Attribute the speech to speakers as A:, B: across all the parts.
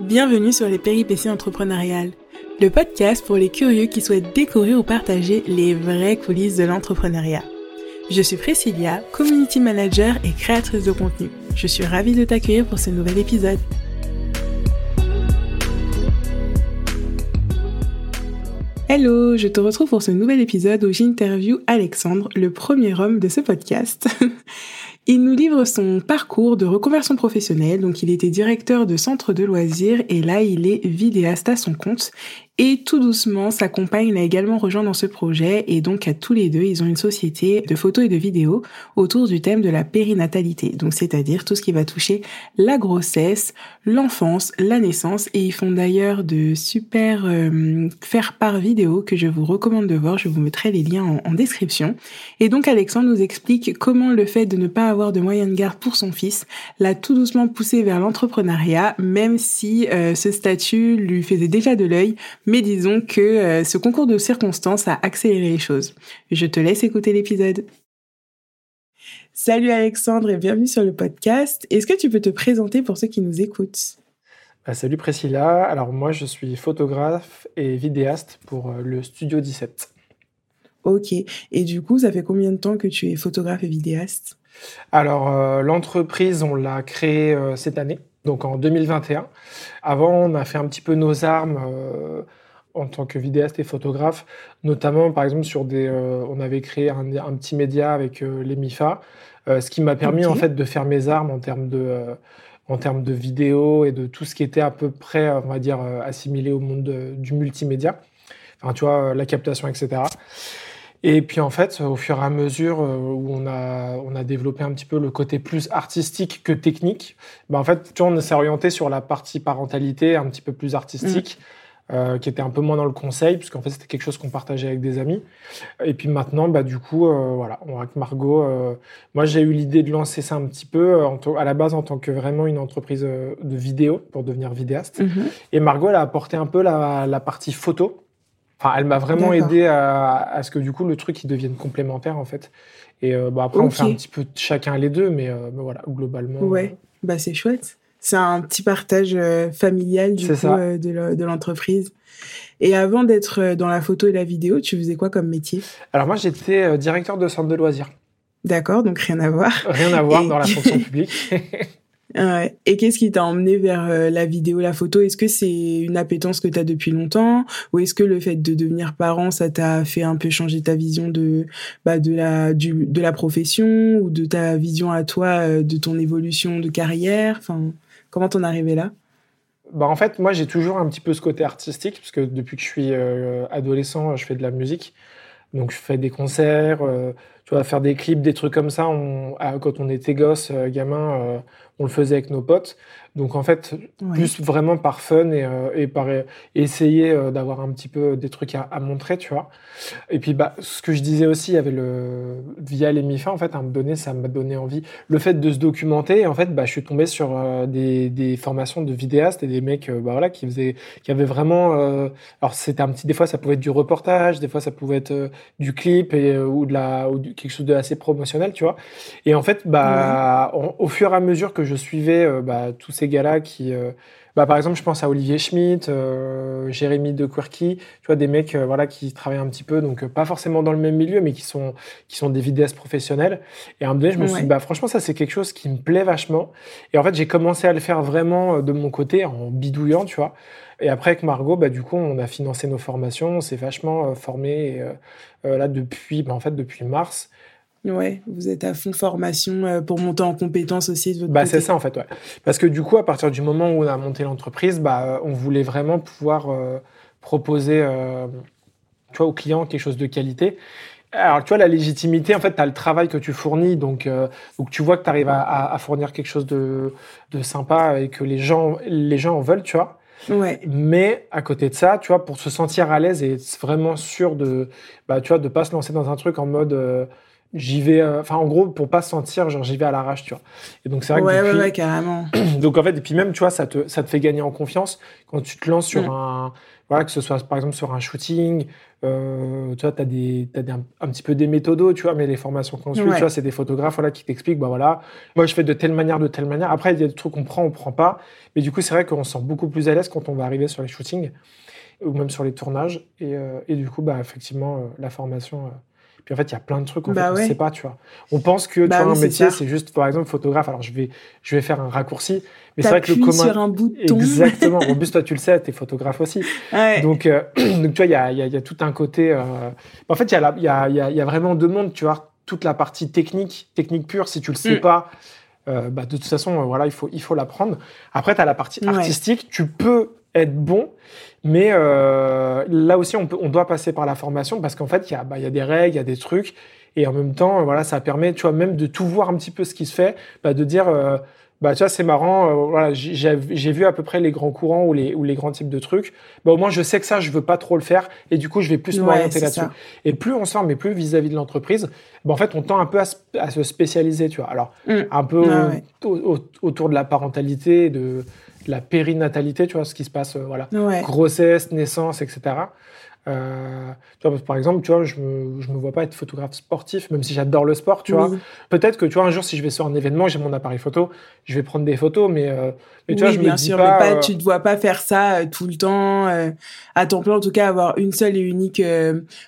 A: Bienvenue sur les péripéties entrepreneuriales, le podcast pour les curieux qui souhaitent découvrir ou partager les vraies coulisses de l'entrepreneuriat. Je suis Priscilla, community manager et créatrice de contenu. Je suis ravie de t'accueillir pour ce nouvel épisode. Hello, je te retrouve pour ce nouvel épisode où j'interview Alexandre, le premier homme de ce podcast. Il nous livre son parcours de reconversion professionnelle. Donc, il était directeur de centre de loisirs et là, il est vidéaste à son compte. Et tout doucement, sa compagne l'a également rejoint dans ce projet et donc à tous les deux, ils ont une société de photos et de vidéos autour du thème de la périnatalité. Donc c'est-à-dire tout ce qui va toucher la grossesse, l'enfance, la naissance et ils font d'ailleurs de super euh, faire part vidéo que je vous recommande de voir. Je vous mettrai les liens en, en description. Et donc Alexandre nous explique comment le fait de ne pas avoir de moyens de garde pour son fils l'a tout doucement poussé vers l'entrepreneuriat, même si euh, ce statut lui faisait déjà de l'œil mais disons que euh, ce concours de circonstances a accéléré les choses. Je te laisse écouter l'épisode. Salut Alexandre et bienvenue sur le podcast. Est-ce que tu peux te présenter pour ceux qui nous écoutent?
B: Bah, Salut Priscilla. Alors moi je suis photographe et vidéaste pour euh, le Studio 17.
A: Ok. Et du coup, ça fait combien de temps que tu es photographe et vidéaste?
B: Alors euh, l'entreprise, on l'a créée cette année donc en 2021. Avant, on a fait un petit peu nos armes euh, en tant que vidéaste et photographe, notamment par exemple sur des. Euh, on avait créé un, petit média avec euh, les MIFA, ce qui m'a permis en fait de faire mes armes en termes de. en termes de vidéo et de tout ce qui était à peu près, on va dire, assimilé au monde du multimédia. Enfin, tu vois, la captation, etc. Et puis en fait, au fur et à mesure euh, où on a, on a développé un petit peu le côté plus artistique que technique, ben en fait, tu vois, on s'est orienté sur la partie parentalité un petit peu plus artistique. Mm. Euh, qui était un peu moins dans le conseil, puisqu'en fait c'était quelque chose qu'on partageait avec des amis. Et puis maintenant, bah, du coup, euh, voilà, on, avec Margot, euh, moi j'ai eu l'idée de lancer ça un petit peu à la base en tant que vraiment une entreprise de vidéo pour devenir vidéaste. Mm-hmm. Et Margot, elle a apporté un peu la, la partie photo. Enfin, elle m'a vraiment aidé à, ce que du coup le truc il devienne complémentaire en fait. Et euh, bah, après on fait un petit peu chacun les deux, mais, euh, voilà globalement.
A: Ouais, bah c'est chouette. C'est un petit partage euh, familial du coup de l'entreprise. Et avant d'être dans la photo et la vidéo, tu faisais quoi comme métier?
B: Alors moi j'étais directeur de centre de loisirs.
A: D'accord, donc rien à voir.
B: Rien à voir dans la fonction publique.
A: Et qu'est-ce qui t'a emmené vers euh, la vidéo, la photo? Est-ce que c'est une appétence que tu as depuis longtemps? Ou est-ce que le fait de devenir parent, ça t'a fait un peu changer ta vision de, bah, de, la, du, de la profession? Ou de ta vision à toi euh, de ton évolution de carrière? Enfin, Comment t'en es arrivé là?
B: Bah en fait, moi j'ai toujours un petit peu ce côté artistique, parce que depuis que je suis euh, adolescent, je fais de la musique. Donc je fais des concerts, tu vois, faire des clips, des trucs comme ça. On, quand on était gosse, gamin, on le faisait avec nos potes. Donc en fait, plus vraiment par fun et, euh, et par essayer euh, d'avoir un petit peu des trucs à, montrer, tu vois. Et puis bah, ce que je disais aussi, il y avait le via les MIFA, en fait, à me donner, ça m'a donné envie. Le fait de se documenter, en fait, bah, je suis tombé sur euh, des, des, formations de vidéastes et des mecs, bah, voilà, qui faisaient, qui avaient vraiment. alors c'était un petit, des fois ça pouvait être du reportage, des fois ça pouvait être du clip et, ou de la, ou quelque chose de assez promotionnel, tu vois. Et en fait, bah, au fur et à mesure que je suivais bah, tous ces gars-là qui. Euh, bah, par exemple, je pense à Olivier Schmitt, euh, Jérémy de Quirky, tu vois, des mecs euh, voilà, qui travaillent un petit peu, donc pas forcément dans le même milieu, mais qui sont, qui sont des vidéastes professionnels. Et à un moment donné, je me suis dit, bah, franchement, ça, c'est quelque chose qui me plaît vachement. Et en fait, j'ai commencé à le faire vraiment de mon côté, en bidouillant, tu vois. Et après, avec Margot, bah, du coup, on a financé nos formations, on s'est vachement formé. là, depuis, bah, en fait, depuis mars,
A: Ouais, vous êtes à fond formation euh, pour monter en compétences aussi de votre
B: bah, C'est ça en fait, ouais. Parce que du coup, à partir du moment où on a monté l'entreprise, bah, on voulait vraiment pouvoir euh, proposer euh, tu vois, aux clients quelque chose de qualité. Alors, tu vois, la légitimité, en fait, tu as le travail que tu fournis, donc, donc tu vois que tu arrives à, à, fournir quelque chose de, de, sympa et que les gens, les gens en veulent, tu vois. Mais à côté de ça, tu vois, pour se sentir à l'aise et vraiment sûr de, bah, pas se lancer dans un truc en mode j'y vais, euh, enfin, en gros, pour pas sentir, genre, j'y vais à l'arrache, tu vois. Et donc, c'est vrai
A: ouais,
B: que.
A: Ouais, ouais, carrément.
B: donc, en fait, et puis même, tu vois, ça te, ça te fait gagner en confiance quand tu te lances sur mm. un. Voilà, que ce soit par exemple sur un shooting, euh, tu vois, tu as, des, as des, un, petit peu des méthodos, tu vois, mais les formations qu'on suit, tu vois, c'est des photographes voilà, qui t'expliquent, bah voilà, moi je fais de telle manière, de telle manière. Après, il y a des trucs qu'on prend, on prend pas. Mais du coup, c'est vrai qu'on se sent beaucoup plus à l'aise quand on va arriver sur les shootings ou même sur les tournages. Et, euh, et du coup, bah, effectivement, la formation. Euh, puis en fait, il y a plein de trucs qu'on bah ne sait pas, tu vois. On pense que bah tu un métier, c'est juste, par exemple, photographe. Alors, je vais, je vais faire un raccourci, mais c'est vrai que le commun.
A: sur un bouton.
B: Exactement. en plus, toi, tu le sais, tu es photographe aussi. Donc, donc, tu vois, il y a, y, a, y a, tout un côté. En fait, il y, a y, a, y a vraiment deux mondes, tu vois. Toute la partie technique, technique pure, si tu le sais mm. pas, bah, de toute façon, voilà, il faut, il faut l'apprendre. Après, tu as la partie artistique. Tu peux être bon. Mais euh, là aussi, on, peut, on doit passer par la formation parce qu'en fait, il y, a, bah, y a des règles, il y a des trucs. Et en même temps, voilà, ça permet, tu vois, même de tout voir un petit peu ce qui se fait, bah, de dire, euh, bah, tu vois, c'est marrant, euh, voilà, j'ai vu à peu près les grands courants ou les, ou les grands types de trucs. Bah, au moins, je sais que ça, je veux pas trop le faire. Et du coup, je vais plus m'orienter là-dessus. Et plus on sort, mais plus vis-à-vis de l'entreprise, bah, en fait, on tend un peu à, se spécialiser, tu vois. Alors, mm. un peu autour de la parentalité, de la périnatalité, tu vois, ce qui se passe, euh, voilà, grossesse, naissance, etc. Euh, tu vois, par exemple, tu vois, je me, je me vois pas être photographe sportif, même si j'adore le sport, tu vois. Peut-être que, tu vois, un jour, si je vais sur un événement, j'ai mon appareil photo, je vais prendre des photos, mais, euh, mais tu vois, je
A: bien
B: me
A: sûr,
B: dis pas,
A: mais pas, tu te vois pas faire ça tout le temps, à ton plan, en tout cas, avoir une seule et unique,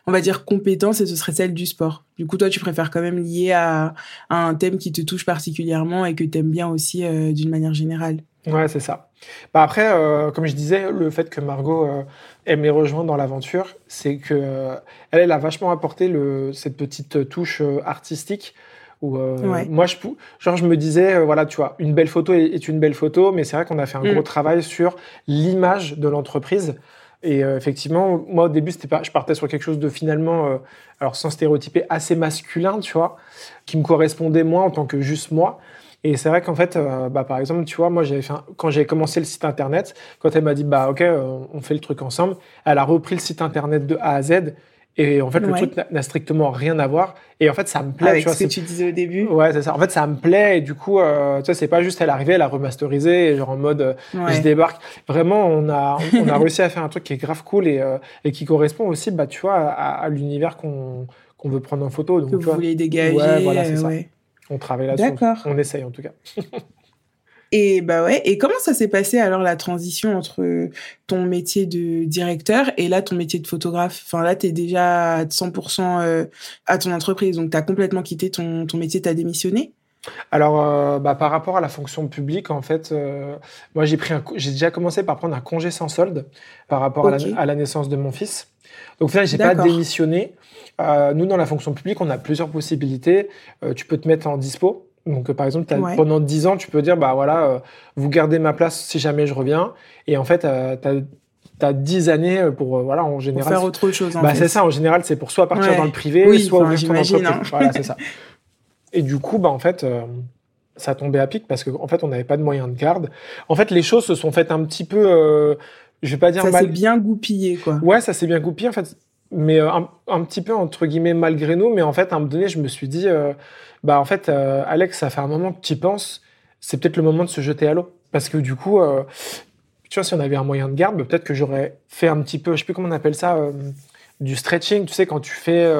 A: on va dire, compétence, et ce serait celle du sport. Du coup, toi, tu préfères quand même lier à, à un thème qui te touche particulièrement et que tu aimes bien aussi d'une manière générale.
B: Ouais, c'est ça. Bah après, euh, comme je disais, le fait que Margot euh, aime les rejoindre dans l'aventure, c'est que euh, elle, elle, a vachement apporté le, cette petite touche artistique. Où, Moi, je, genre, je me disais, voilà, tu vois, une belle photo est, une belle photo, mais c'est vrai qu'on a fait un gros mm. travail sur l'image de l'entreprise. Et effectivement, moi, au début, c'était pas, je partais sur quelque chose de finalement, alors sans stéréotyper, assez masculin, tu vois, qui me correspondait moins en tant que juste moi. Et c'est vrai qu'en fait, euh, bah, par exemple, tu vois, moi, j'avais fait quand j'ai commencé le site internet, quand elle m'a dit, bah, ok, euh, on fait le truc ensemble, elle a repris le site internet de A à Z. Et en fait, le truc n'a strictement rien à voir. Et en fait, ça me plaît.
A: Avec
B: tu vois,
A: ce que tu disais au début.
B: Ouais, c'est ça. En fait, ça me plaît. Et du coup, euh, tu vois, c'est pas juste elle arrivait, elle a remasterisé, genre en mode je débarque. Vraiment, on a, on a réussi à faire un truc qui est grave cool et, et qui correspond aussi, bah, tu vois, à, l'univers qu'on qu'on veut prendre en photo.
A: Donc, que vous voulez dégager.
B: Ouais, voilà, c'est ça. On travaille là-dessus. On essaye en tout cas.
A: Et bah ouais. Et comment ça s'est passé alors la transition entre ton métier de directeur et là ton métier de photographe? Enfin là, t'es déjà à 100% euh, à ton entreprise, donc t'as complètement quitté ton, ton métier, t'as démissionné?
B: Alors, euh, bah, par rapport à la fonction publique, en fait, euh, moi j'ai pris, j'ai déjà commencé par prendre un congé sans solde par rapport à, la, naissance de mon fils. Donc, au final, j'ai pas démissionné. Euh, nous, dans la fonction publique, on a plusieurs possibilités. Euh, tu peux te mettre en dispo. Donc, euh, par exemple, pendant 10 ans, tu peux dire, bah voilà, vous gardez ma place si jamais je reviens. Et en fait, tu as, 10 années pour, voilà, en général.
A: Pour faire autre chose.
B: Bah, c'est ça, en général, c'est pour soit partir dans le privé, soit ouvrir ton entreprise. Hein. Voilà, c'est ça. Et du coup, bah, en fait, ça tombait à pic parce qu'en en fait, on n'avait pas de moyens de garde. En fait, les choses se sont faites un petit peu, je vais pas dire
A: ça s'est bien goupillé, quoi.
B: Ouais, ça s'est bien goupillé. En fait, mais euh, un, petit peu entre guillemets malgré nous. Mais en fait, à un moment donné, je me suis dit, euh, bah en fait, euh, Alex, ça fait un moment que tu y penses. C'est peut-être le moment de se jeter à l'eau. Parce que du coup, tu vois, si on avait un moyen de garde, bah, peut-être que j'aurais fait un petit peu, je sais plus comment on appelle ça, du stretching. Tu sais, quand tu fais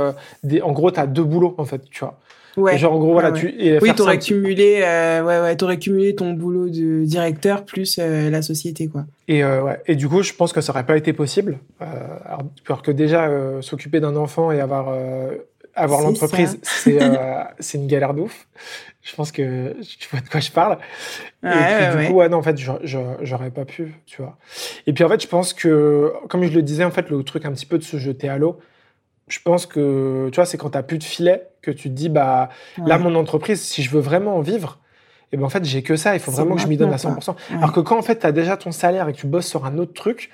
B: des, en gros, tu as deux boulots en fait, tu vois.
A: Ouais.
B: Genre en gros voilà tu
A: oui t'aurais cumulé euh, ouais ouais t'aurais cumulé ton boulot de directeur plus euh, la société quoi.
B: Et euh, ouais et du coup je pense que ça aurait pas été possible alors, alors, que déjà s'occuper d'un enfant et avoir avoir l'entreprise c'est c'est une galère d'ouf. Je pense que tu vois de quoi je parle.
A: Ouais,
B: et
A: puis,
B: du coup ouais non en fait j'aurais pas pu tu vois. Et puis en fait je pense que comme je le disais en fait le truc un petit peu de se jeter à l'eau je pense que, tu vois, c'est quand tu n'as plus de filet que tu te dis, bah, là, mon entreprise, si je veux vraiment en vivre, et ben en fait, j'ai que ça, il faut vraiment que je m'y donne à 100%. Alors que quand en fait, tu as déjà ton salaire et que tu bosses sur un autre truc,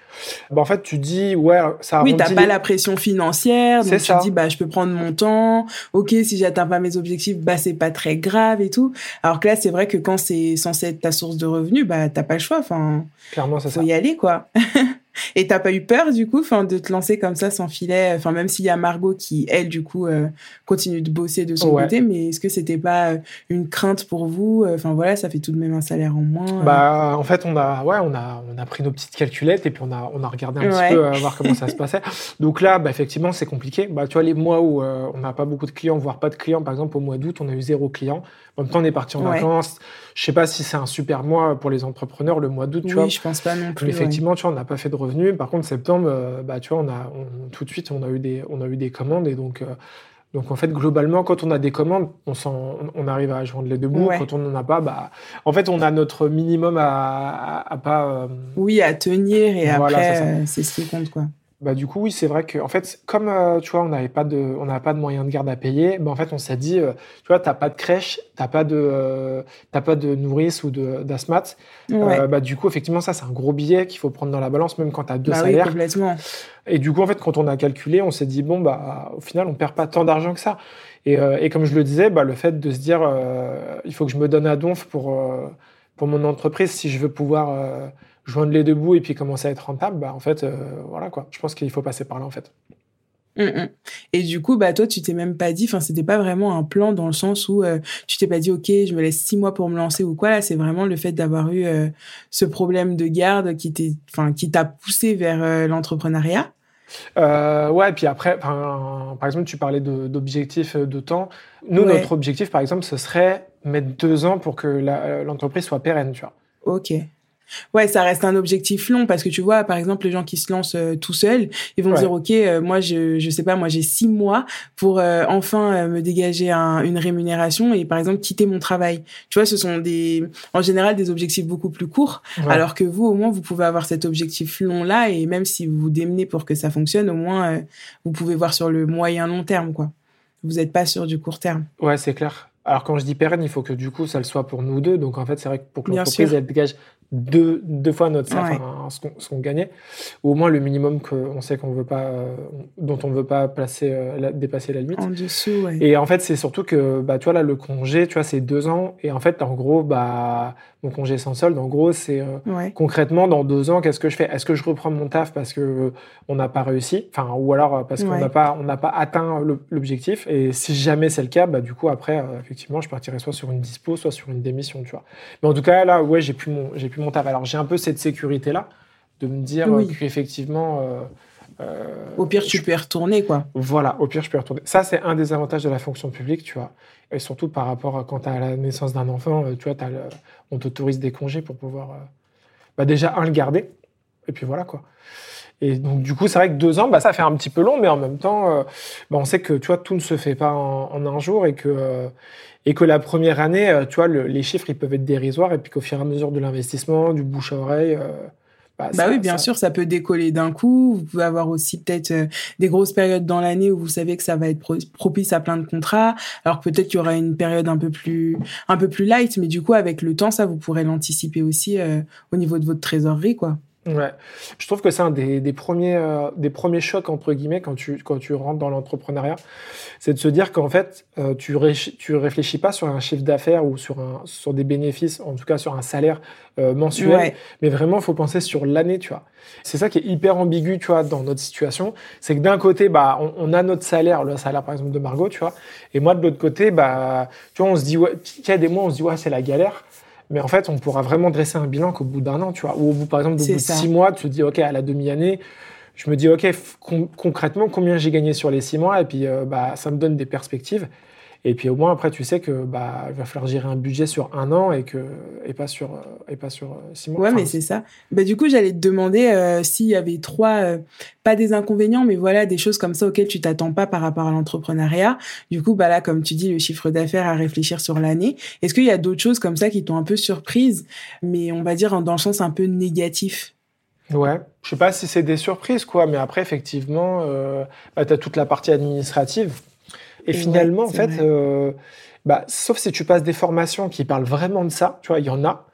B: ben, en fait, tu dis ouais, ça
A: Oui, tu pas la pression financière, donc tu dis bah je peux prendre mon temps. OK, si j'atteins pas mes objectifs, bah c'est pas très grave et tout. Alors que là, c'est vrai que quand c'est censé être ta source de revenus, bah t'as pas le choix, enfin
B: Clairement, ça
A: faut y aller quoi. Et t'as pas eu peur du coup, enfin, de te lancer comme ça sans filet, enfin même s'il y a Margot qui elle du coup euh, continue de bosser de son côté, mais est-ce que c'était pas euh, une crainte pour vous Enfin voilà, ça fait tout de même un salaire en moins.
B: Bah en fait on a ouais on a on a pris nos petites calculettes et puis on a on a regardé un petit peu voir comment ça se passait. Donc là bah effectivement c'est compliqué. Bah tu vois les mois où on n'a pas beaucoup de clients, voire pas de clients, par exemple au mois d'août on a eu zéro client. En même temps on est parti en vacances. Je sais pas si c'est un super mois pour les entrepreneurs le mois d'août, tu
A: oui, je pense pas non plus.
B: effectivement, tu vois, on n'a pas fait de revenus. Par contre, septembre, euh, bah, tu vois, on a tout de suite, on a eu des, on a eu des commandes et donc. Euh, donc en fait, globalement, quand on a des commandes, on, on arrive à joindre les deux bouts. Quand on n'en a pas, bah, en fait, on a notre minimum à, à, pas. Euh,
A: oui, à tenir et après, c'est ce qui compte, quoi.
B: Bah, du coup, oui, c'est vrai que, en fait, comme, euh, tu vois, on n'avait pas de, on n'avait pas de moyens de garde à payer, bah, en fait, on s'est dit, euh, tu vois, t'as pas de crèche, t'as pas de, euh, pas de nourrice ou de, d'asthmat. bah, du coup, effectivement, ça, c'est un gros billet qu'il faut prendre dans la balance, même quand tu as deux bah salaires. Et du coup, en fait, quand on a calculé, on s'est dit, bon, bah, au final, on perd pas tant d'argent que ça. Et, et comme je le disais, bah, le fait de se dire, il faut que je me donne à donf pour, pour mon entreprise si je veux pouvoir joindre les deux bouts et puis commencer à être rentable, bah, en fait, euh, voilà quoi. Je pense qu'il faut passer par là en fait.
A: Hum, hum. Et du coup, bah toi, tu t'es même pas dit, enfin, c'était pas vraiment un plan dans le sens où euh, tu t'es pas dit, ok, je me laisse six mois pour me lancer ou quoi. Là, c'est vraiment le fait d'avoir eu euh, ce problème de garde qui t'est, enfin, qui t'a poussé vers l'entrepreneuriat.
B: ouais, et puis après, par exemple, tu parlais d'objectifs de, temps. Nous, notre objectif, par exemple, ce serait mettre deux ans pour que l'entreprise soit pérenne, tu vois.
A: Ok. Ouais, ça reste un objectif long parce que tu vois, par exemple, les gens qui se lancent euh, tout seuls, ils vont dire, ok, euh, moi, je, je sais pas, moi, j'ai six mois pour euh, enfin me dégager une rémunération et, par exemple, quitter mon travail. Tu vois, ce sont des, en général, des objectifs beaucoup plus courts, alors que vous, au moins, vous pouvez avoir cet objectif long là et même si vous vous démenez pour que ça fonctionne, au moins, vous pouvez voir sur le moyen long terme, quoi. Vous n'êtes pas sur du court terme.
B: Ouais, c'est clair. Alors quand je dis pérenne, il faut que du coup ça le soit pour nous deux. Donc en fait, c'est vrai que pour que l'entreprise elle dégage deux, deux fois notre salaire, ce qu'on gagnait, ou au moins le minimum qu'on sait qu'on veut pas, euh, dont on ne veut pas placer, euh, dépasser la limite.
A: En dessous, ouais.
B: Et en fait, c'est surtout que, bah, tu vois, là, le congé, tu vois, c'est deux ans. Et en fait, en gros, bah, mon congé sans solde, en gros, c'est euh, concrètement, dans deux ans, qu'est-ce que je fais? Est-ce que je reprends mon taf parce que on n'a pas réussi? Enfin, ou alors parce qu'on n'a pas, on n'a pas atteint l'objectif. Et si jamais c'est le cas, bah, du coup, après, effectivement, je partirai soit sur une dispo, soit sur une démission, tu vois. Mais en tout cas, là, ouais, j'ai plus mon, j'ai plus mon taf. Alors j'ai un peu cette sécurité-là de me dire qu'effectivement. Euh,
A: euh, au pire, tu peux y retourner, quoi.
B: Voilà, au pire, je peux y retourner. Ça, c'est un des avantages de la fonction publique, tu vois. Et surtout par rapport à quand tu as la naissance d'un enfant, euh, tu vois, as on t'autorise des congés pour pouvoir bah, déjà, un, le garder. Et puis voilà, quoi. Et donc, du coup, c'est vrai que deux ans, bah, ça fait un petit peu long, mais en même temps, bah, on sait que, tu vois, tout ne se fait pas en, un jour et que, et que la première année, euh, tu vois, les chiffres, ils peuvent être dérisoires, et puis qu'au fur et à mesure de l'investissement, du bouche à oreille, euh,
A: bah, bah oui, bien sûr, ça peut décoller d'un coup. Vous pouvez avoir aussi peut-être euh, des grosses périodes dans l'année où vous savez que ça va être propice à plein de contrats, alors peut-être qu'il y aura une période un peu plus un peu plus light, mais du coup avec le temps, ça vous pourrez l'anticiper aussi au niveau de votre trésorerie, quoi.
B: Ouais, je trouve que c'est un des, des premiers, euh, des premiers chocs, entre guillemets, quand tu, quand tu rentres dans l'entrepreneuriat. C'est de se dire qu'en fait, euh, tu, ré, tu réfléchis pas sur un chiffre d'affaires ou sur, un, sur des bénéfices, en tout cas sur un salaire euh, mensuel, mais vraiment, il faut penser sur l'année, tu vois. C'est ça qui est hyper ambigu, tu vois, dans notre situation. C'est que d'un côté, bah, on, on, a notre salaire, le salaire par exemple de Margot, tu vois, et moi de l'autre côté, bah, tu vois, on se dit, ouais, il y a des mois, on se dit, ouais, c'est la galère. Mais en fait, on pourra vraiment dresser un bilan qu'au bout d'un an, tu vois. Ou au bout, par exemple, au bout de six mois, tu te dis, OK, à la demi-année, je me dis, OK, concrètement, combien j'ai gagné sur les six mois? Et puis, euh, bah, ça me donne des perspectives. Et puis au moins après tu sais que bah il va falloir gérer un budget sur un an et que et pas sur euh, et pas sur euh, six mois.
A: Ouais mais c'est ça. Bah du coup j'allais te demander euh, s'il y avait trois pas des inconvénients mais voilà des choses comme ça auxquelles tu t'attends pas par rapport à l'entrepreneuriat. Du coup bah là comme tu dis le chiffre d'affaires à réfléchir sur l'année. Est-ce qu'il y a d'autres choses comme ça qui t'ont un peu surprise mais on va dire dans le sens un peu négatif?
B: Ouais, je sais pas si c'est des surprises quoi, mais après effectivement, bah, tu as toute la partie administrative et finalement, en fait, euh, bah, sauf si tu passes des formations qui parlent vraiment de ça, tu vois, il y en a.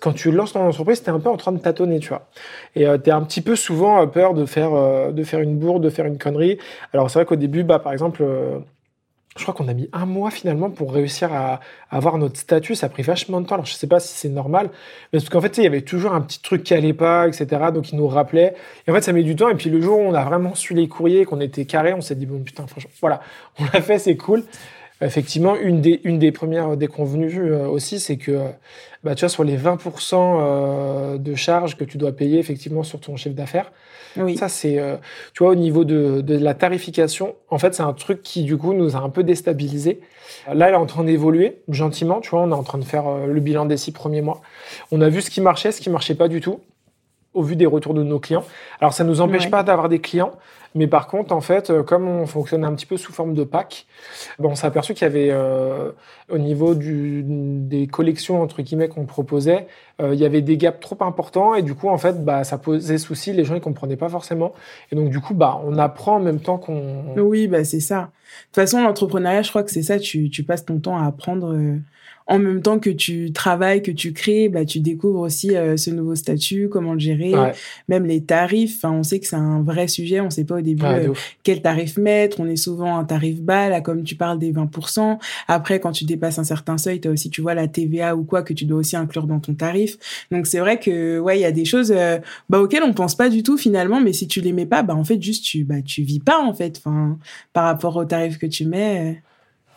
B: Quand tu lances ton entreprise, tu es un peu en train de tâtonner, tu vois. Et euh, tu es un petit peu souvent peur de faire, euh, de faire une bourde, de faire une connerie. Alors, c'est vrai qu'au début, bah, par exemple, je crois qu'on a mis un mois finalement pour réussir à, avoir notre statut. Ça a pris vachement de temps. Alors je sais pas si c'est normal, mais parce qu'en fait, il y avait toujours un petit truc qui allait pas, etc. Donc ils nous rappelaient. Et en fait, ça met du temps. Et puis le jour où on a vraiment su les courriers, qu'on était carré, on s'est dit bon putain, franchement, voilà, on l'a fait, c'est cool. Effectivement, une des, une des premières déconvenues euh, aussi, c'est que bah, tu vois, sur les 20% euh, de charges que tu dois payer effectivement sur ton chiffre d'affaires, oui. Ça, c'est, euh, tu vois, au niveau de, de, la tarification, en fait, c'est un truc qui, du coup, nous a un peu déstabilisé. Là, elle est en train d'évoluer gentiment, tu vois, on est en train de faire euh, le bilan des six premiers mois. On a vu ce qui marchait, ce qui marchait pas du tout au vu des retours de nos clients. Alors, ça ne nous empêche pas d'avoir des clients, mais par contre, en fait, euh, comme on fonctionne un petit peu sous forme de pack, bon, on s'est aperçu qu'il y avait, euh, au niveau du, des collections, entre guillemets, qu'on proposait, euh, il y avait des gaps trop importants, et du coup, en fait, bah, ça posait souci, les gens, ils comprenaient pas forcément. Et donc, du coup, bah, on apprend en même temps qu'on...
A: Oui, bah, c'est ça. De toute façon, l'entrepreneuriat, je crois que c'est ça, tu, tu passes ton temps à apprendre en même temps que tu travailles, que tu crées, bah, tu découvres aussi euh, ce nouveau statut, comment le gérer, même les tarifs. Enfin, on sait que c'est un vrai sujet. On sait pas au début euh, quel tarif mettre? On est souvent un tarif bas, là, comme tu parles des 20%. Après, quand tu dépasses un certain seuil, tu as aussi, tu vois, la TVA ou quoi que tu dois aussi inclure dans ton tarif. Donc, c'est vrai que, ouais, il y a des choses euh, bah, auxquelles on pense pas du tout finalement, mais si tu les mets pas, bah, en fait, juste, tu, bah, tu vis pas, en fait, enfin, par rapport au tarif que tu mets.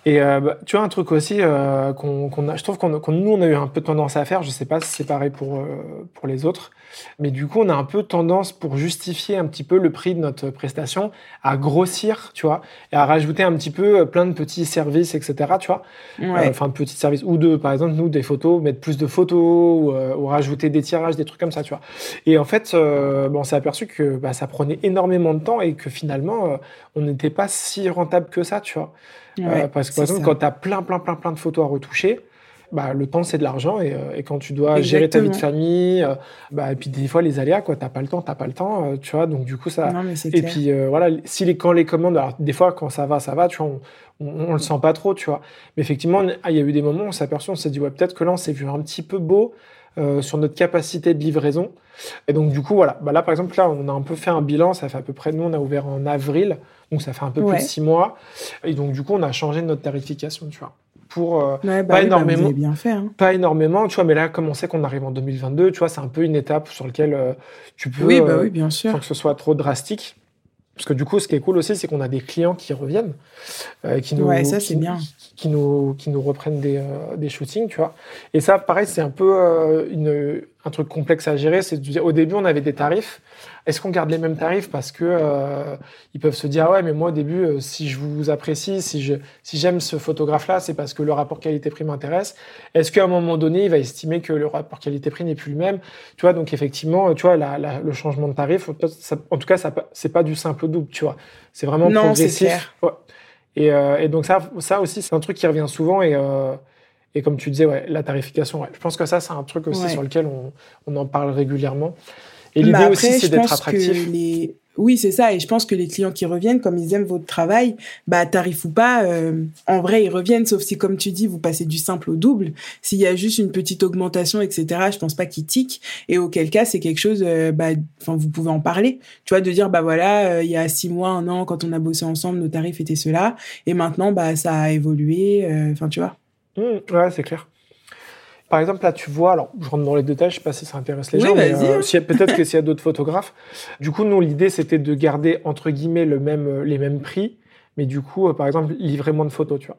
B: Et euh, bah, tu vois un truc aussi qu'on a, je trouve qu'on nous on a eu un peu tendance à faire. Je sais pas si c'est pareil pour pour les autres, mais du coup on a un peu tendance pour justifier un petit peu le prix de notre prestation à grossir, tu vois, et à rajouter un petit peu euh, plein de petits services, etc. Tu vois, ouais. enfin de petits services ou de par exemple nous des photos, mettre plus de photos ou, ou rajouter des tirages, des trucs comme ça, tu vois. Et en fait, bon, on s'est aperçu que bah, ça prenait énormément de temps et que finalement on n'était pas si rentable que ça, tu vois. Euh, parce que par exemple, quand tu as plein, plein, plein, plein de photos à retoucher, bah, le temps c'est de l'argent et, euh, et, quand tu dois gérer ta vie de famille, euh, bah, et puis des fois les aléas, quoi, t'as pas le temps, t'as pas le temps, tu vois, donc du coup ça. et puis voilà, si les, quand les commandes, alors des fois quand ça va, ça va, tu vois, on, on, le sent pas trop, tu vois. Mais effectivement, il y a eu des moments où on s'est aperçu, on s'est dit, ouais, peut-être que là on s'est vu un petit peu beau sur notre capacité de livraison. Et donc du coup, voilà, bah, là par exemple, là on a un peu fait un bilan, ça fait à peu près, nous on a ouvert en avril, donc ça fait un peu plus de six mois. Et donc du coup, on a changé notre tarification, tu vois. Pour euh,
A: bah
B: pas
A: bah,
B: énormément,
A: bien fait, hein.
B: pas énormément, tu vois. Mais là, comme on sait qu'on arrive en 2022, tu vois, c'est un peu une étape sur laquelle euh, tu peux,
A: oui, bah oui, bien sûr,
B: sans que ce soit trop drastique. Parce que du coup, ce qui est cool aussi, c'est qu'on a des clients qui reviennent, euh, qui nous,
A: ouais, ça, qui,
B: bien. Qui, nous, qui nous reprennent des, euh, des shootings, tu vois. Et ça, pareil, c'est un peu euh, une, un truc complexe à gérer. C'est au début, on avait des tarifs. Est-ce qu'on garde les mêmes tarifs parce que euh, ils peuvent se dire ouais, mais moi au début, euh, si je vous apprécie, si je, si j'aime ce photographe-là, c'est parce que le rapport qualité-prix m'intéresse. Est-ce qu'à un moment donné, il va estimer que le rapport qualité-prix n'est plus le même? Tu vois, donc effectivement, tu vois, la, la, le changement de tarif, ça, en tout cas, ça, c'est pas du simple au double, tu vois. C'est vraiment
A: non,
B: progressif. Ouais. Et, euh, et, donc ça, ça aussi, c'est un truc qui revient souvent et euh, et comme tu disais, ouais, la tarification, ouais. je pense que ça, c'est un truc aussi ouais. sur lequel on, on, en parle régulièrement. Et l'idée
A: bah
B: aussi, c'est d'être attractif.
A: Les... Oui, c'est ça. Et je pense que les clients qui reviennent, comme ils aiment votre travail, bah tarif ou pas, euh, en vrai, ils reviennent. Sauf si, comme tu dis, vous passez du simple au double. S'il y a juste une petite augmentation, etc., je pense pas qu'ils tiquent. Et auquel cas, c'est quelque chose, euh, bah, enfin, vous pouvez en parler. Tu vois, de dire, bah voilà, euh, il y a six mois, un an, quand on a bossé ensemble, nos tarifs étaient ceux-là, et maintenant, bah ça a évolué. euh, Enfin, tu vois.
B: Mmh, ouais, c'est clair. Par exemple, là, tu vois, alors je rentre dans les détails, je sais pas si ça intéresse les
A: oui,
B: gens, mais
A: euh,
B: si, peut-être que s'il y a d'autres photographes. Du coup, nous, l'idée, c'était de garder, entre guillemets, le même, les mêmes prix, mais du coup, euh, par exemple, livrer moins de photos, tu vois.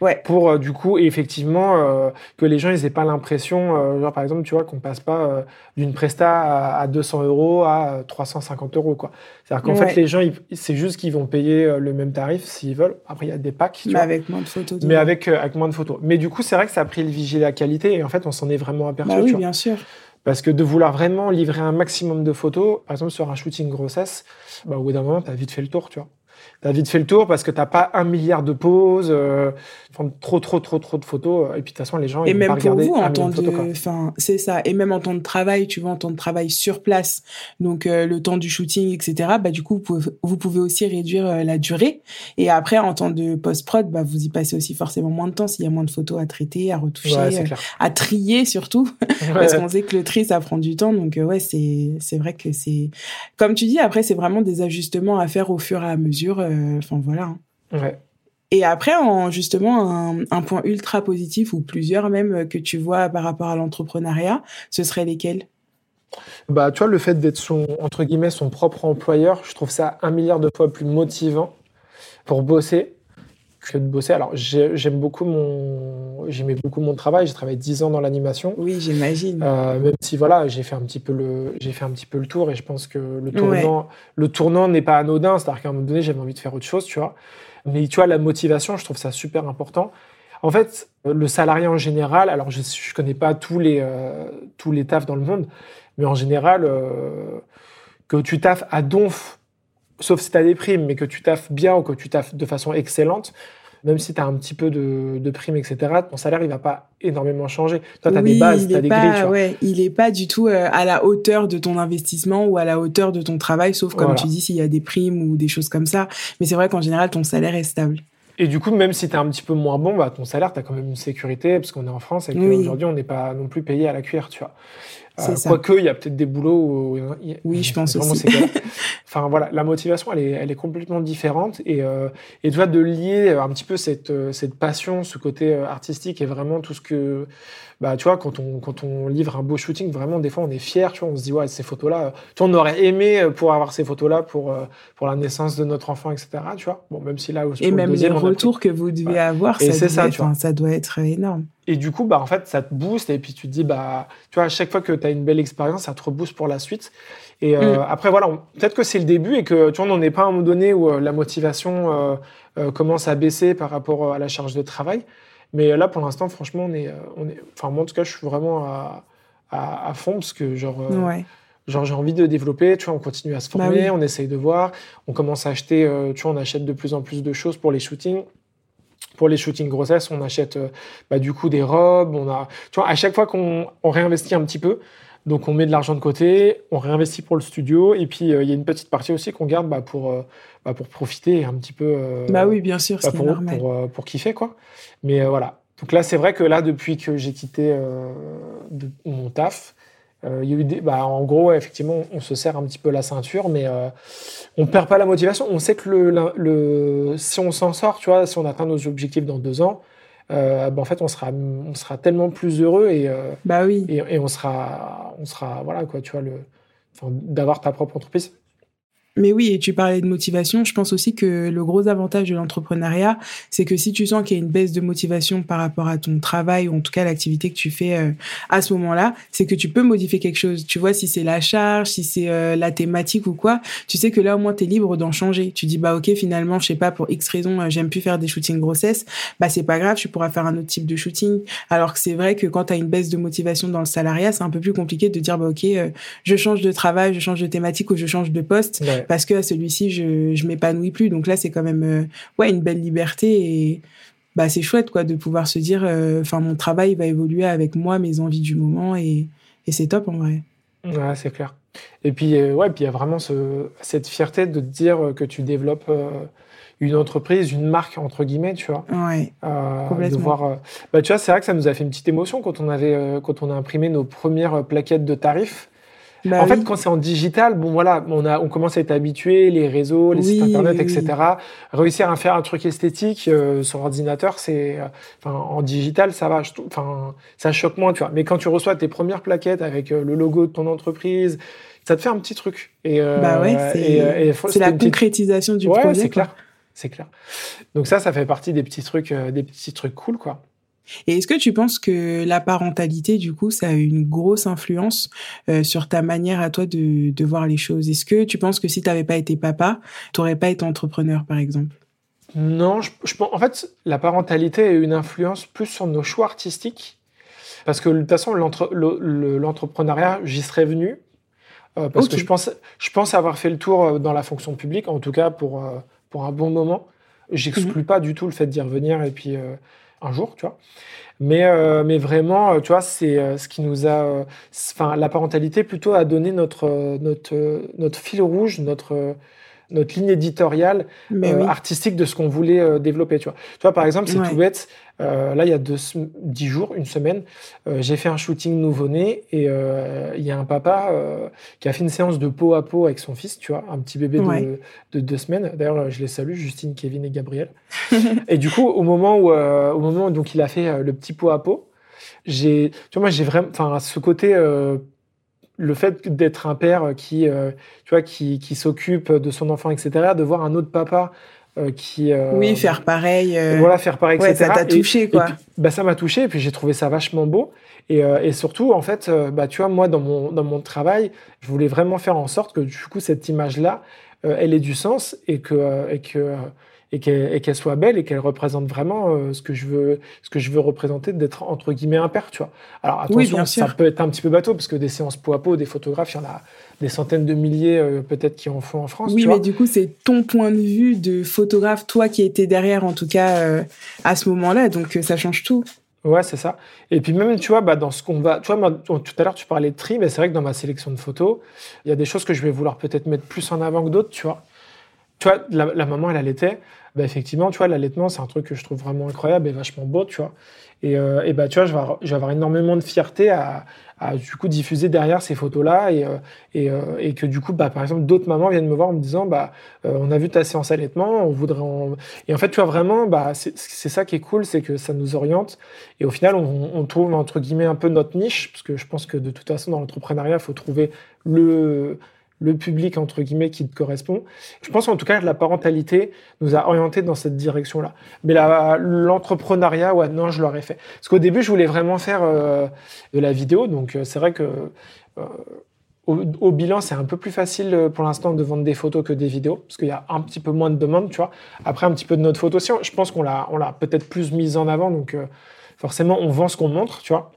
A: Ouais.
B: Pour, euh, du coup, effectivement, euh, que les gens, ils aient pas l'impression, euh, genre, par exemple, tu vois, qu'on passe pas d'une presta à, à, 200 euros à 350 euros, quoi. C'est-à-dire qu'en
A: Ouais.
B: fait, les gens, c'est juste qu'ils vont payer le même tarif s'ils veulent. Après, il y a des packs, tu
A: Mais
B: vois.
A: avec moins de photos.
B: Mais avec, euh, avec moins de photos. Mais du coup, c'est vrai que ça a pris le vigier la qualité et en fait, on s'en est vraiment aperçu.
A: Bah
B: tu
A: oui,
B: vois.
A: bien sûr.
B: Parce que de vouloir vraiment livrer un maximum de photos, par exemple sur un shooting grossesse, bah, au bout d'un moment, tu as vite fait le tour, tu vois. Tu as vite fait le tour parce que t'as pas un milliard de poses, euh, trop, trop, trop, trop de photos. Et puis de toute façon, les gens, ils
A: Et
B: vont
A: même
B: pas
A: pour vous, en temps
B: de
A: enfin, c'est ça. Et même en temps de travail, tu vois, en temps de travail sur place, donc euh, le temps du shooting, etc. Bah du coup, vous pouvez, vous pouvez aussi réduire euh, la durée. Et après, en temps de post prod, bah vous y passez aussi forcément moins de temps s'il y a moins de photos à traiter, à retoucher,
B: Ouais,
A: euh, à trier surtout,
B: Ouais.
A: parce qu'on sait que le tri ça prend du temps. Donc euh, ouais, c'est c'est vrai que c'est, comme tu dis, après c'est vraiment des ajustements à faire au fur et à mesure. Euh, Enfin voilà. hein.
B: Ouais.
A: Et après, en justement, un, point ultra positif ou plusieurs même que tu vois par rapport à l'entrepreneuriat, ce serait lesquels?
B: Bah, tu vois, le fait d'être son, entre guillemets, son propre employeur, je trouve ça un milliard de fois plus motivant pour bosser que de bosser. Alors, j'aime beaucoup mon, j'aimais beaucoup mon travail. J'ai travaillé 10 ans dans l'animation.
A: Oui, j'imagine.
B: Euh, même si voilà, j'ai fait un petit peu le, j'ai fait un petit peu le tour et je pense que le tournant, le tournant n'est pas anodin. C'est-à-dire qu'à un moment donné, j'avais envie de faire autre chose, tu vois. Mais tu vois, la motivation, je trouve ça super important. En fait, le salarié en général, alors je ne connais pas tous les, euh, tous les tafs dans le monde, mais en général, euh, que tu taffes à donf, sauf si tu as des primes, mais que tu taffes bien ou que tu taffes de façon excellente, même si tu as un petit peu de, de primes, etc., ton salaire, il va pas énormément changer. Toi, tu as des bases, tu as des grilles.
A: Ouais, il n'est pas du tout euh, à la hauteur de ton investissement ou à la hauteur de ton travail, sauf comme tu dis, s'il y a des primes ou des choses comme ça. Mais c'est vrai qu'en général, ton salaire est stable.
B: Et du coup, même si tu es un petit peu moins bon, bah, ton salaire, tu as quand même une sécurité, parce qu'on est en France et qu'aujourd'hui, on n'est pas non plus payé à la cuillère, tu vois. Euh, quoique, il y a peut-être des boulots où.
A: oui, je pense aussi.
B: enfin, voilà, la motivation, elle est, elle est complètement différente. Et, euh, et tu vois, de lier un petit peu cette, euh, cette passion, ce côté euh, artistique et vraiment tout ce que bah, tu vois, quand on, quand on livre un beau shooting, vraiment, des fois, on est fier, tu vois, on se dit, ouais, ces photos-là, tu vois, on aurait aimé pour avoir ces photos-là pour, pour la naissance de notre enfant, etc., tu vois. Bon, même si là,
A: Et même les retours que vous devez avoir, ça, ça, ça doit être énorme.
B: Et du coup, bah, en fait, ça te booste, et puis tu te dis, bah, tu vois, à chaque fois que tu as une belle expérience, ça te rebooste pour la suite. Et euh, mm. après, voilà, peut-être que c'est le début et que, tu vois, on n'en est pas à un moment donné où la motivation commence à baisser par rapport à la charge de travail. Mais là, pour l'instant, franchement, on est, euh, on est. Enfin, moi, en tout cas, je suis vraiment à, à, fond parce que, genre. Euh, genre, j'ai envie de développer, tu vois, on continue à se bah former, on essaye de voir, on commence à acheter, euh, tu vois, on achète de plus en plus de choses pour les shootings. Pour les shootings grossesse, on achète bah, du coup des robes, on a, tu vois, à chaque fois qu'on réinvestit un petit peu, donc on met de l'argent de côté, on réinvestit pour le studio, et puis il y a une petite partie aussi qu'on garde bah, pour, bah, pour profiter un petit peu. Euh,
A: bah oui, bien sûr,
B: bah, normal. Pour, euh, pour, kiffer, quoi. Mais euh, voilà. Donc là, c'est vrai que là, depuis que j'ai quitté de, mon taf, il y a eu des, bah, en gros, effectivement, on se serre un petit peu la ceinture, mais on perd pas la motivation. On sait que le, le, si on s'en sort, tu vois, si on atteint nos objectifs dans deux ans, bah, en fait, on sera, on sera tellement plus heureux et,
A: bah oui.
B: et, et, on sera, on sera, voilà, quoi, tu vois, le, d'avoir ta propre entreprise.
A: Mais oui, et tu parlais de motivation. Je pense aussi que le gros avantage de l'entrepreneuriat, c'est que si tu sens qu'il y a une baisse de motivation par rapport à ton travail ou en tout cas l'activité que tu fais euh, à ce moment-là, c'est que tu peux modifier quelque chose. Tu vois, si c'est la charge, si c'est euh, la thématique ou quoi, tu sais que là au moins tu es libre d'en changer. Tu dis bah ok finalement, je sais pas pour X raison, euh, j'aime plus faire des shootings grossesse, bah c'est pas grave, tu pourras faire un autre type de shooting. Alors que c'est vrai que quand tu as une baisse de motivation dans le salariat, c'est un peu plus compliqué de dire bah ok, je change de travail, je change de thématique ou je change de poste parce que celui-ci, je, je m'épanouis plus. Donc là, c'est quand même euh, ouais, une belle liberté et bah, c'est chouette quoi, de pouvoir se dire euh, enfin mon travail va évoluer avec moi, mes envies du moment et, et c'est top en vrai.
B: Ouais, c'est clair. Et puis, euh, ouais, puis il y a vraiment ce, cette fierté de te dire que tu développes une entreprise, une marque entre guillemets, tu vois.
A: Ouais. complètement.
B: De voir, bah, tu vois, c'est vrai que ça nous a fait une petite émotion quand on avait, quand on a imprimé nos premières plaquettes de tarifs. Bah en fait, quand c'est en digital, bon voilà, on, a, on commence à être habitué, les réseaux, les sites internet, etc. Réussir à faire un truc esthétique euh, sur ordinateur, c'est, euh, en digital, ça va, enfin, ça choque moins, tu vois. Mais quand tu reçois tes premières plaquettes avec euh, le logo de ton entreprise, ça te fait un petit truc.
A: Et, bah ouais, c'est la concrétisation du projet.
B: c'est clair, c'est clair. Donc ça, ça fait partie des petits trucs, des petits trucs cool, quoi.
A: Et est-ce que tu penses que la parentalité, du coup, ça a une grosse influence euh, sur ta manière à toi de, de voir les choses? Est-ce que tu penses que si tu n'avais pas été papa, tu n'aurais pas été entrepreneur, par exemple?
B: Non, je, je, en fait, la parentalité a une influence plus sur nos choix artistiques. Parce que de toute façon, l'entrepreneuriat, j'y serais venu. Euh, parce que je pense, je pense avoir fait le tour euh, dans la fonction publique, en tout cas pour, pour un bon moment. J'exclus mmh pas du tout le fait d'y revenir et puis un jour, tu vois. Mais, euh, mais vraiment, euh, tu vois, c'est euh, ce qui nous a. Enfin, la parentalité plutôt a donné notre, notre, notre fil rouge, notre, notre ligne éditoriale euh, artistique de ce qu'on voulait euh, développer. Tu vois. tu vois, par exemple, c'est tout bête. Euh, là, il y a deux, dix jours, une semaine, j'ai fait un shooting nouveau-né et il y a un papa qui a fait une séance de peau à peau avec son fils, tu vois, un petit bébé de, de, deux semaines. D'ailleurs, je les salue, Justine, Kevin et Gabriel. et du coup, au moment où, au moment où donc, il a fait le petit peau à peau, j'ai, tu vois, moi, j'ai vraiment, enfin, ce côté le fait d'être un père qui, euh, tu vois, qui, qui s'occupe de son enfant, etc., de voir un autre papa euh, qui
A: euh, oui faire pareil
B: voilà faire pareil etc
A: ça t'a touché quoi
B: bah ça m'a touché et puis j'ai trouvé ça vachement beau et, et surtout en fait bah tu vois moi dans mon dans mon travail je voulais vraiment faire en sorte que du coup cette image là elle ait du sens et que et que et qu'elle soit belle et qu'elle représente vraiment euh, ce que je veux ce que je veux représenter d'être entre guillemets un père tu vois alors attention ça peut être un petit peu bateau parce que des séances peau à peau des photographes il y en a des centaines de milliers euh, peut-être qui en font en France
A: oui mais du coup c'est ton point de vue de photographe toi qui étais derrière en tout cas euh, à ce moment-là donc ça change tout
B: Ouais, c'est ça. Et puis même, tu vois, bah, dans ce qu'on va... Tu vois, tout à l'heure, tu parlais de tri, mais c'est vrai que dans ma sélection de photos, il y a des choses que je vais vouloir peut-être mettre plus en avant que d'autres, tu vois. Tu vois, la, la maman, elle allaitait bah, effectivement, tu vois, l'allaitement, c'est un truc que je trouve vraiment incroyable et vachement beau, tu vois. Et, euh, et bah, tu vois, je vais, avoir, énormément de fierté à, à, du coup diffuser derrière ces photos-là et, euh, et, euh, et, que du coup, bah, par exemple, d'autres mamans viennent me voir en me disant, bah, on a vu ta séance allaitement, on voudrait en... Et en fait, tu vois, vraiment, bah, c'est ça qui est cool, c'est que ça nous oriente et au final, on, on, trouve entre guillemets un peu notre niche, parce que je pense que de toute façon, dans l'entrepreneuriat, il faut trouver le le public entre guillemets qui te correspond. Je pense en tout cas que la parentalité nous a orientés dans cette direction-là. Mais l'entrepreneuriat, ouais, non, je l'aurais fait. Parce qu'au début, je voulais vraiment faire euh, de la vidéo, donc euh, c'est vrai que euh, au, bilan, c'est un peu plus facile pour l'instant de vendre des photos que des vidéos, parce qu'il y a un petit peu moins de demandes, tu vois. Après, un petit peu de notre photo aussi, je pense qu'on l'a, peut-être plus mise en avant, donc forcément, on vend ce qu'on montre, tu vois.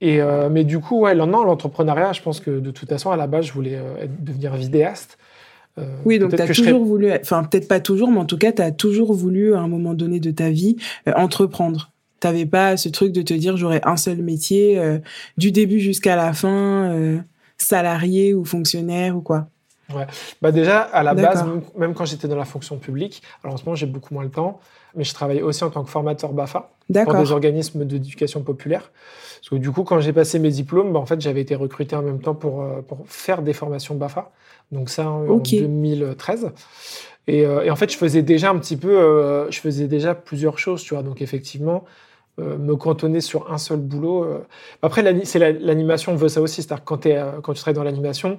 B: Et, euh, mais du coup, ouais, non, l'entrepreneuriat, je pense que de toute façon, à la base, je voulais euh, devenir vidéaste.
A: Euh, oui, donc tu as toujours voulu, enfin peut-être pas toujours, mais en tout cas, tu as toujours voulu, à un moment donné de ta vie, entreprendre. T'avais pas ce truc de te dire j'aurais un seul métier du début jusqu'à la fin, salarié ou fonctionnaire ou quoi.
B: Ouais. Bah déjà, à la base, même, quand j'étais dans la fonction publique, alors en ce moment j'ai beaucoup moins le temps, mais je travaillais aussi en tant que formateur BAFA pour des organismes d'éducation populaire. Parce que du coup, quand j'ai passé mes diplômes, bah, en fait, j'avais été recruté en même temps pour, euh, pour faire des formations BAFA. Donc ça, en 2013. Euh, et, en fait, je faisais déjà un petit peu, euh, je faisais déjà plusieurs choses, tu vois. Donc effectivement, me cantonner sur un seul boulot. Après, c'est l'animation veut ça aussi. C'est-à-dire quand, quand tu travailles dans l'animation,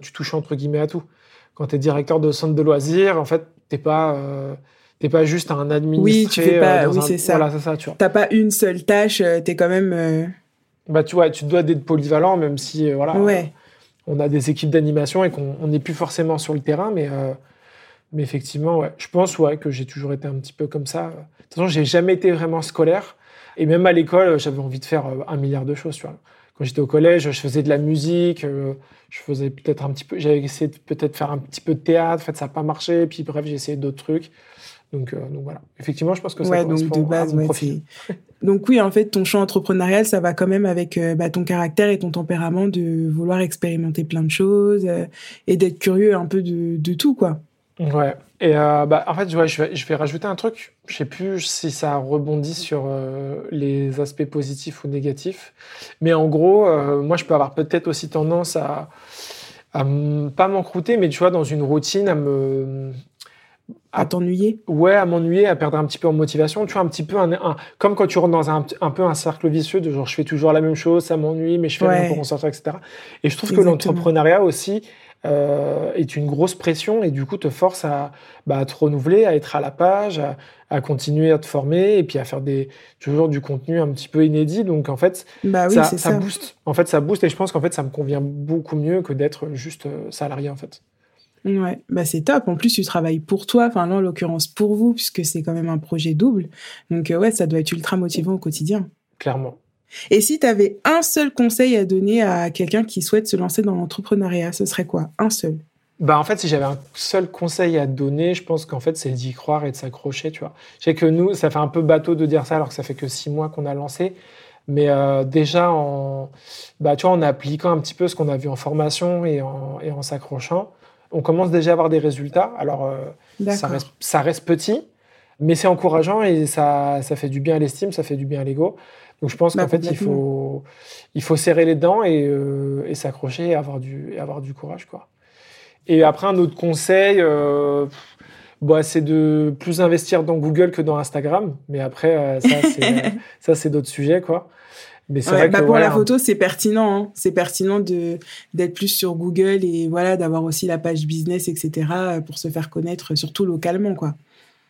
B: tu touches entre guillemets à tout. Quand tu es directeur de centre de loisirs, en fait, t'es pas t'es pas juste un administré.
A: Oui, tu fais pas. oui, c'est ça.
B: Voilà, c'est ça, tu vois.
A: T'as pas une seule tâche. tu es quand même.
B: Bah, tu vois, tu dois être polyvalent, même si, euh, voilà, on a des équipes d'animation et qu'on n'est plus forcément sur le terrain, mais, euh, mais effectivement, ouais, je pense ouais, que j'ai toujours été un petit peu comme ça. De toute façon, j'ai jamais été vraiment scolaire. Et même à l'école, j'avais envie de faire euh, un milliard de choses, tu vois. Quand j'étais au collège, je faisais de la musique, je faisais peut-être un petit peu, j'avais essayé de peut-être faire un petit peu de théâtre, en fait, ça n'a pas marché, puis bref, j'ai essayé d'autres trucs. Donc, donc voilà. Effectivement, je pense que ça
A: ouais, donc de base, à mon profil. Donc oui, en fait, ton champ entrepreneurial, ça va quand même avec euh, bah, ton caractère et ton tempérament de vouloir expérimenter plein de choses euh, et d'être curieux un peu de, de, tout, quoi.
B: Ouais. Et euh, bah, en fait, je, vais, je vais rajouter un truc. Je sais plus si ça rebondit sur les aspects positifs ou négatifs, mais en gros, moi, je peux avoir peut-être aussi tendance à à pas m'encrouter, mais tu vois, dans une routine, à me,
A: à t'ennuyer
B: Ouais, à m'ennuyer, à perdre un petit peu en motivation. Tu vois, un petit peu un, comme quand tu rentres dans un, un, peu un cercle vicieux de genre je fais toujours la même chose, ça m'ennuie, mais je fais rien pour en sortir, etc. Et je trouve que l'entrepreneuriat aussi euh, est une grosse pression et du coup te force à, bah, à te renouveler, à être à la page, à, continuer à te former et puis à faire des, toujours du contenu un petit peu inédit. Donc en fait,
A: bah
B: ça,
A: ça,
B: booste. En fait, ça booste et je pense qu'en fait, ça me convient beaucoup mieux que d'être juste euh, salarié en fait.
A: Ouais, bah c'est top. En plus, tu travailles pour toi, enfin là en l'occurrence pour vous, puisque c'est quand même un projet double. Donc euh, ouais, ça doit être ultra motivant au quotidien.
B: Clairement.
A: Et si tu avais un seul conseil à donner à quelqu'un qui souhaite se lancer dans l'entrepreneuriat, ce serait quoi? Un seul
B: bah en fait, si j'avais un seul conseil à donner, je pense qu'en fait, c'est d'y croire et de s'accrocher, tu vois. Je sais que nous, ça fait un peu bateau de dire ça alors que ça fait que six mois qu'on a lancé. Mais euh, déjà, en, bah, tu vois, en appliquant un petit peu ce qu'on a vu en formation et en, et en s'accrochant, On commence déjà à avoir des résultats. Alors, ça reste, ça reste petit, mais c'est encourageant et ça, ça fait du bien à l'estime, ça fait du bien à l'ego. Donc je pense
A: Bah,
B: qu'en fait, il faut, il faut serrer les dents et, euh, et s'accrocher et avoir du, et avoir du courage. Quoi. Et après, un autre conseil, euh, bah, c'est de plus investir dans Google que dans Instagram. Mais après, euh, ça, c'est, euh, ça, c'est d'autres sujets. Quoi. Mais c'est
A: Ouais,
B: vrai
A: bah
B: que
A: pour
B: voilà,
A: la photo, c'est pertinent. hein. C'est pertinent de d'être plus sur Google et voilà d'avoir aussi la page business, etc. pour se faire connaître, surtout localement, quoi.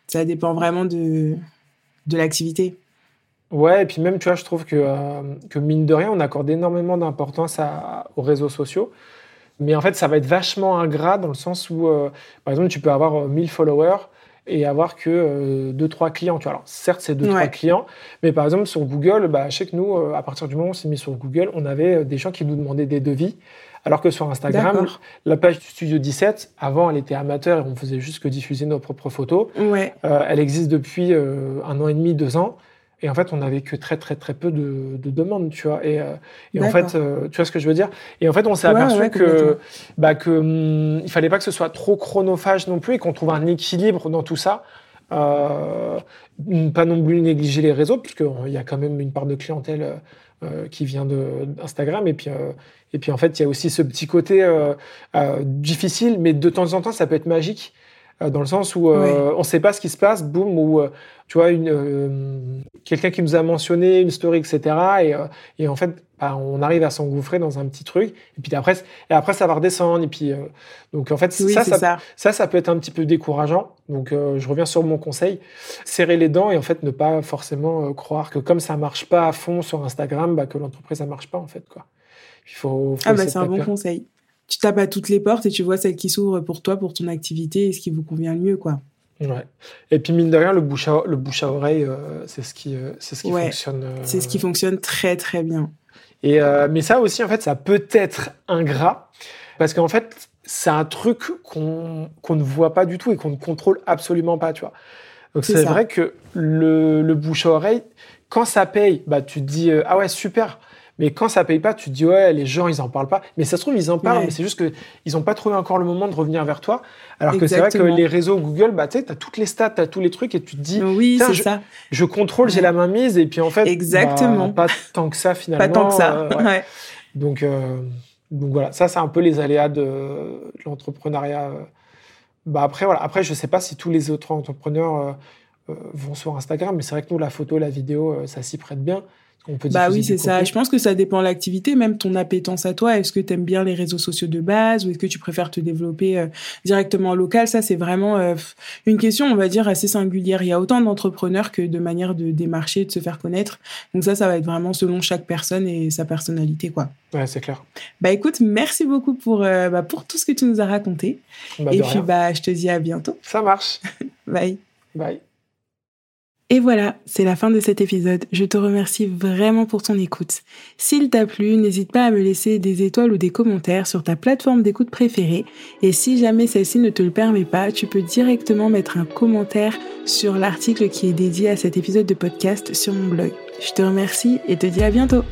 A: Ça dépend vraiment de de l'activité.
B: Ouais, et puis même, tu vois, je trouve que, euh, que mine de rien, on accorde énormément d'importance aux réseaux sociaux. Mais en fait, ça va être vachement ingrat dans le sens où, euh, par exemple, tu peux avoir euh, 1000 followers et avoir que 2-3 clients. Tu vois. Alors, certes, c'est 2-3
A: Ouais.
B: clients, mais par exemple, sur Google, bah, je sais que nous, euh, à partir du moment où on s'est mis sur Google, on avait euh, des gens qui nous demandaient des devis. Alors que sur Instagram, la page du Studio 17, avant, elle était amateur et on faisait juste que diffuser nos propres photos.
A: Ouais.
B: Euh, elle existe depuis euh, un an et demi, deux ans. Et en fait, on n'avait que très, très, très peu de, de demandes, tu vois. Et, euh, et en fait, euh, tu vois ce que je veux dire? Et en fait, on s'est
A: Ouais,
B: aperçu
A: ouais,
B: que, bah, que hum, il fallait pas que ce soit trop chronophage non plus et qu'on trouve un équilibre dans tout ça. Euh, pas non plus négliger les réseaux, puisqu'il y a quand même une part de clientèle euh, euh, qui vient d'Instagram. Et puis, euh, et puis, en fait, il y a aussi ce petit côté euh, euh, difficile, mais de temps en temps, ça peut être magique. Euh, dans le sens où euh, on ne sait pas ce qui se passe, boum, ou euh, tu vois, une, quelqu'un qui nous a mentionné une story, etc. Et, et en fait, bah, on arrive à s'engouffrer dans un petit truc, et puis après, et après ça va redescendre. Et puis, donc en fait,
A: Oui,
B: ça, ça,
A: ça.
B: ça, ça peut être un petit peu décourageant. Donc, je reviens sur mon conseil serrer les dents et en fait ne pas forcément croire que comme ça marche pas à fond sur Instagram, bah, que l'entreprise ça marche pas en fait quoi. Il faut. faut
A: Ah bah c'est un bon conseil. Tu tapes à toutes les portes et tu vois celle qui s'ouvre pour toi, pour ton activité et ce qui vous convient le mieux, quoi.
B: Ouais. Et puis mine de rien, le bouche à, le bouche à oreille, euh, c'est ce qui, euh, c'est ce qui
A: Ouais.
B: fonctionne. euh,
A: C'est ce qui fonctionne très très bien.
B: Et mais ça aussi, en fait, ça peut être ingrat parce qu'en fait, c'est un truc qu'on qu'on ne voit pas du tout et qu'on ne contrôle absolument pas, tu vois. Donc
A: C'est
B: vrai que le, le bouche à oreille, quand ça paye, bah tu te dis ah ouais super. Mais quand ça paye pas, tu te dis ouais les gens ils en parlent pas. Mais ça se trouve ils en parlent,
A: Ouais.
B: mais c'est juste que ils ont pas trouvé encore le moment de revenir vers toi. Alors que c'est vrai que les réseaux Google, bah tu t'as toutes les stats, t'as tous les trucs et tu te dis
A: Oui, c'est ça.
B: je contrôle, j'ai la main mise et puis en fait
A: Exactement.
B: bah, pas tant que ça finalement.
A: Pas tant que ça.
B: euh, ouais.
A: Ouais.
B: Donc, euh, donc voilà, ça c'est un peu les aléas de, de l'entrepreneuriat. euh. Bah après voilà, après je sais pas si tous les autres entrepreneurs euh, vont sur Instagram, mais c'est vrai que nous la photo, la vidéo, ça s'y prête bien. On peut
A: Bah oui, c'est ça. Je pense que ça dépend de l'activité, même ton appétence à toi. Est-ce que tu aimes bien les réseaux sociaux de base ou est-ce que tu préfères te développer euh, directement en local? Ça, c'est vraiment euh, une question, on va dire, assez singulière. Il y a autant d'entrepreneurs que de manières de démarcher, de se faire connaître. Donc ça, ça va être vraiment selon chaque personne et sa personnalité, quoi.
B: Ouais, c'est clair.
A: Bah écoute, merci beaucoup pour, euh, bah, pour tout ce que tu nous as raconté.
B: Bah,
A: et puis,
B: rien.
A: bah, je te dis à bientôt.
B: Ça marche.
A: Bye.
B: Bye.
A: Et voilà, c'est la fin de cet épisode. Je te remercie vraiment pour ton écoute. S'il t'a plu, n'hésite pas à me laisser des étoiles ou des commentaires sur ta plateforme d'écoute préférée. Et si jamais celle-ci ne te le permet pas, tu peux directement mettre un commentaire sur l'article qui est dédié à cet épisode de podcast sur mon blog. Je te remercie et te dis à bientôt.